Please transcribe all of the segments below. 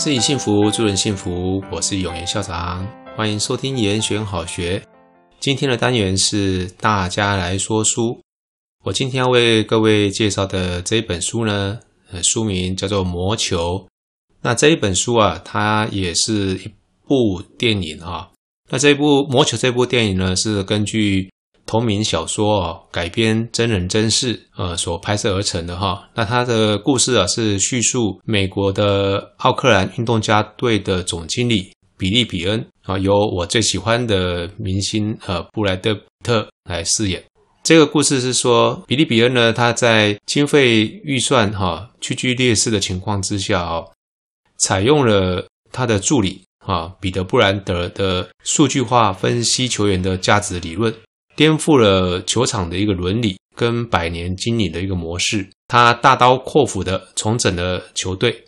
自己幸福，助人幸福。我是永言校长，欢迎收听言选好学。今天的单元是大家来说书。我今天要为各位介绍的这一本书呢，书名叫做《魔球》。那这一本书啊，它也是一部电影啊。那这一部《魔球》这部电影呢，是根据同名小说哦改编真人真事呃所拍摄而成的哈。那它的故事啊是叙述美国的奥克兰运动家队的总经理比利比恩啊，由我最喜欢的明星呃布莱德彼特来饰演。这个故事是说比利比恩呢，他在经费预算哈屈居劣势的情况之下啊，采用了他的助理啊彼得布兰德的数据化分析球员的价值理论。颠覆了球场的一个伦理跟百年经营的一个模式，他大刀阔斧地重整了球队，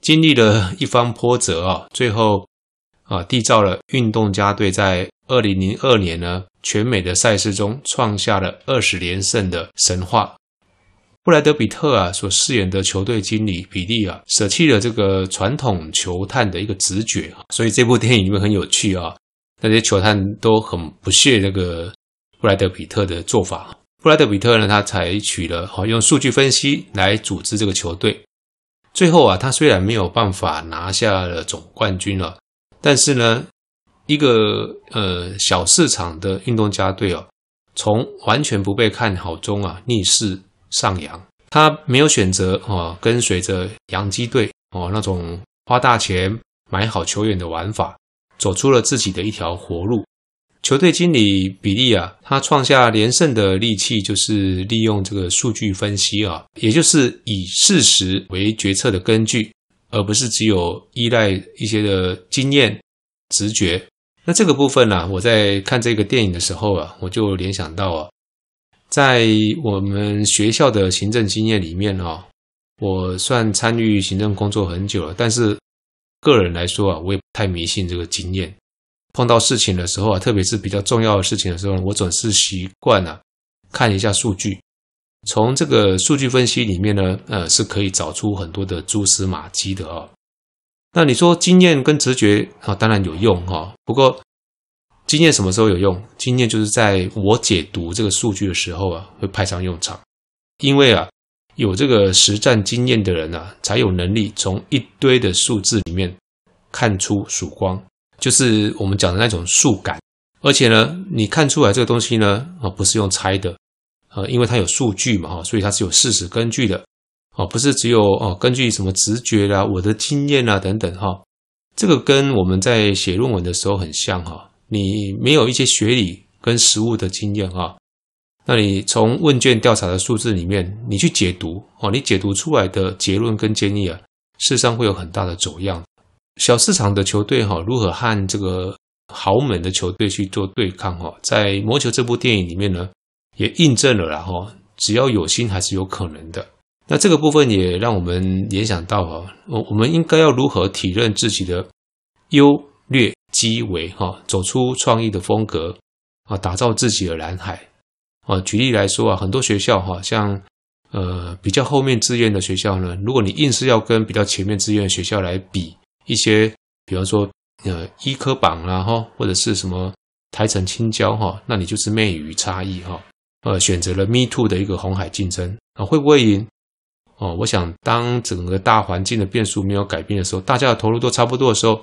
经历了一番波折啊，最后啊缔造了运动家队在二零零二年呢全美的赛事中创下了二十连胜的神话。布莱德彼特啊所饰演的球队经理比利啊，舍弃了这个传统球探的一个直觉啊，所以这部电影里面很有趣啊，那些球探都很不屑那个。布莱德彼特的做法，布莱德彼特呢，他采取了好用数据分析来组织这个球队。最后啊，他虽然没有办法拿下了总冠军了，但是呢，一个呃小市场的运动家队哦，从完全不被看好中啊逆势上扬。他没有选择哦跟随着洋基队哦那种花大钱买好球员的玩法，走出了自己的一条活路。球队经理比利啊，他创下连胜的利器就是利用这个数据分析啊，也就是以事实为决策的根据，而不是只有依赖一些的经验、直觉。那这个部分呢、我在看这个电影的时候啊，我就联想到啊，在我们学校的行政经验里面啊，我算参与行政工作很久了，但是个人来说啊，我也不太迷信这个经验。碰到事情的时候啊，特别是比较重要的事情的时候，我总是习惯啊看一下数据。从这个数据分析里面呢，呃，是可以找出很多的蛛丝马迹的哦。那你说经验跟直觉啊，当然有用哈。不过经验什么时候有用？经验就是在我解读这个数据的时候啊，会派上用场。因为啊，有这个实战经验的人啊，才有能力从一堆的数字里面看出曙光。就是我们讲的那种数感，而且呢，你看出来这个东西呢，啊，不是用猜的，啊，因为它有数据嘛，哈，所以它是有事实根据的，啊，不是只有哦，根据什么直觉啦、我的经验啦等等，哈，这个跟我们在写论文的时候很像，哈，你没有一些学理跟实务的经验，哈，那你从问卷调查的数字里面，你去解读，哦，你解读出来的结论跟建议啊，事实上会有很大的走样。小市场的球队哈，如何和这个豪门的球队去做对抗哈？在《魔球》这部电影里面呢，也印证了啦哈，只要有心还是有可能的。那这个部分也让我们联想到哈，我我们应该要如何体认自己的优劣机微哈，走出创意的风格啊，打造自己的蓝海啊。举例来说啊，很多学校哈，像呃比较后面志愿的学校呢，如果你硬是要跟比较前面志愿的学校来比。一些，比方说，呃，医科榜啦，哈，或者是什么台城青椒哈，那你就是媚于差异哈，呃，选择了 Me Too 的一个红海竞争啊，会不会赢？哦，我想当整个大环境的变数没有改变的时候，大家的投入都差不多的时候，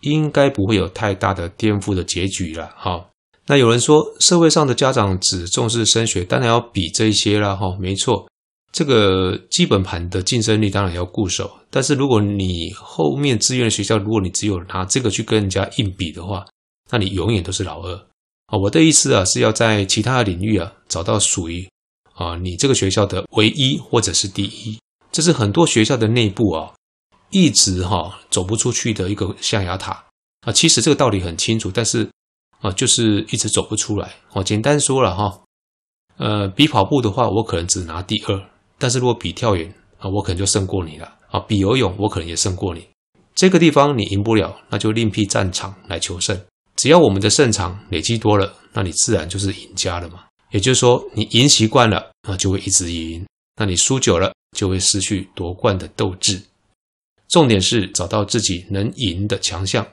应该不会有太大的颠覆的结局了哈。那有人说，社会上的家长只重视升学，当然要比这些了哈，没错。这个基本盘的竞争力当然要固守，但是如果你后面志愿的学校，如果你只有拿这个去跟人家硬比的话，那你永远都是老二啊！我的意思啊，是要在其他的领域啊找到属于啊你这个学校的唯一或者是第一，这是很多学校的内部啊一直哈走不出去的一个象牙塔啊。其实这个道理很清楚，但是啊就是一直走不出来。我简单说了哈，呃，比跑步的话，我可能只拿第二。但是如果比跳远啊，我可能就胜过你了啊！比游泳，我可能也胜过你。这个地方你赢不了，那就另辟战场来求胜。只要我们的胜场累积多了，那你自然就是赢家了嘛。也就是说，你赢习惯了，那就会一直赢；那你输久了，就会失去夺冠的斗志。重点是找到自己能赢的强项，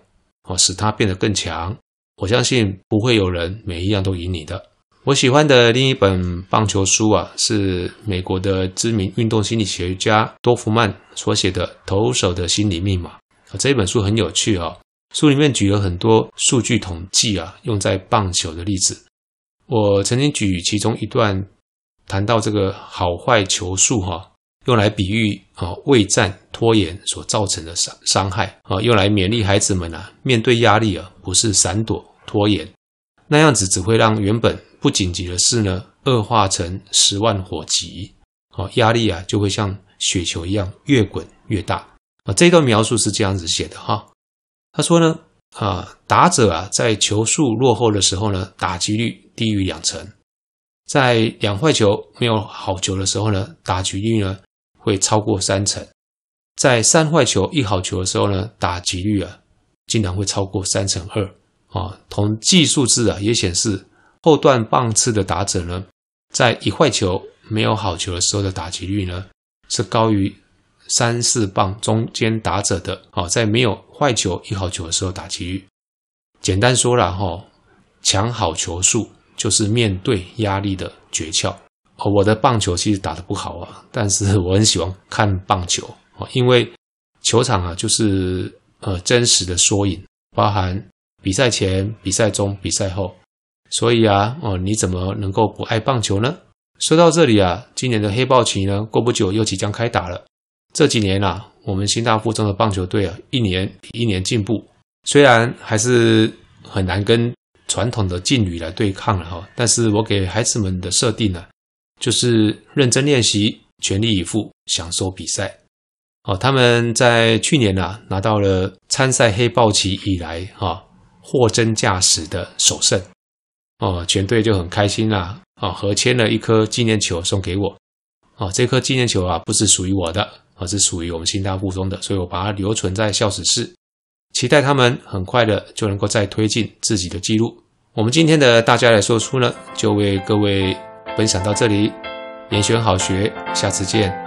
哦，使它变得更强。我相信不会有人每一样都赢你的。我喜欢的另一本棒球书啊，是美国的知名运动心理学家多弗曼所写的《投手的心理密码》，这一本书很有趣啊，书里面举了很多数据统计啊，用在棒球的例子。我曾经举其中一段，谈到这个好坏球数哈。用来比喻啊，畏战拖延所造成的伤伤害啊，用来勉励孩子们啊，面对压力啊，不是闪躲拖延，那样子只会让原本不紧急的事呢，恶化成十万火急，啊，压力啊就会像雪球一样越滚越大啊。这段描述是这样子写的哈，他说呢，啊，打者啊在球数落后的时候呢，打击率低于两成，在两坏球没有好球的时候呢，打击率呢。会超过三成，在三坏球一好球的时候呢，打击率啊，竟然会超过三成二啊。统计数字啊也显示，后段棒次的打者呢，在一坏球没有好球的时候的打击率呢，是高于三四棒中间打者的啊，在没有坏球一好球的时候打击率。简单说了哈，抢好球数就是面对压力的诀窍。哦，我的棒球其实打得不好啊，但是我很喜欢看棒球啊，因为球场啊就是呃真实的缩影，包含比赛前、比赛中、比赛后，所以啊，哦，你怎么能够不爱棒球呢？说到这里啊，今年的黑豹旗呢，过不久又即将开打了。这几年啊，我们新大附中的棒球队啊，一年比一年进步，虽然还是很难跟传统的劲旅来对抗了哈，但是我给孩子们的设定呢。就是认真练习，全力以赴，享受比赛。哦，他们在去年啊拿到了参赛黑豹旗以来哈货真价实的首胜。哦，全队就很开心啦，啊，合签了一颗纪念球送给我。哦，这颗纪念球啊不是属于我的，而是属于我们新大附中的，所以我把它留存在校史室，期待他们很快的就能够再推进自己的记录。我们今天的大家来说书呢，就为各位。分享到这里，研选好学，下次见。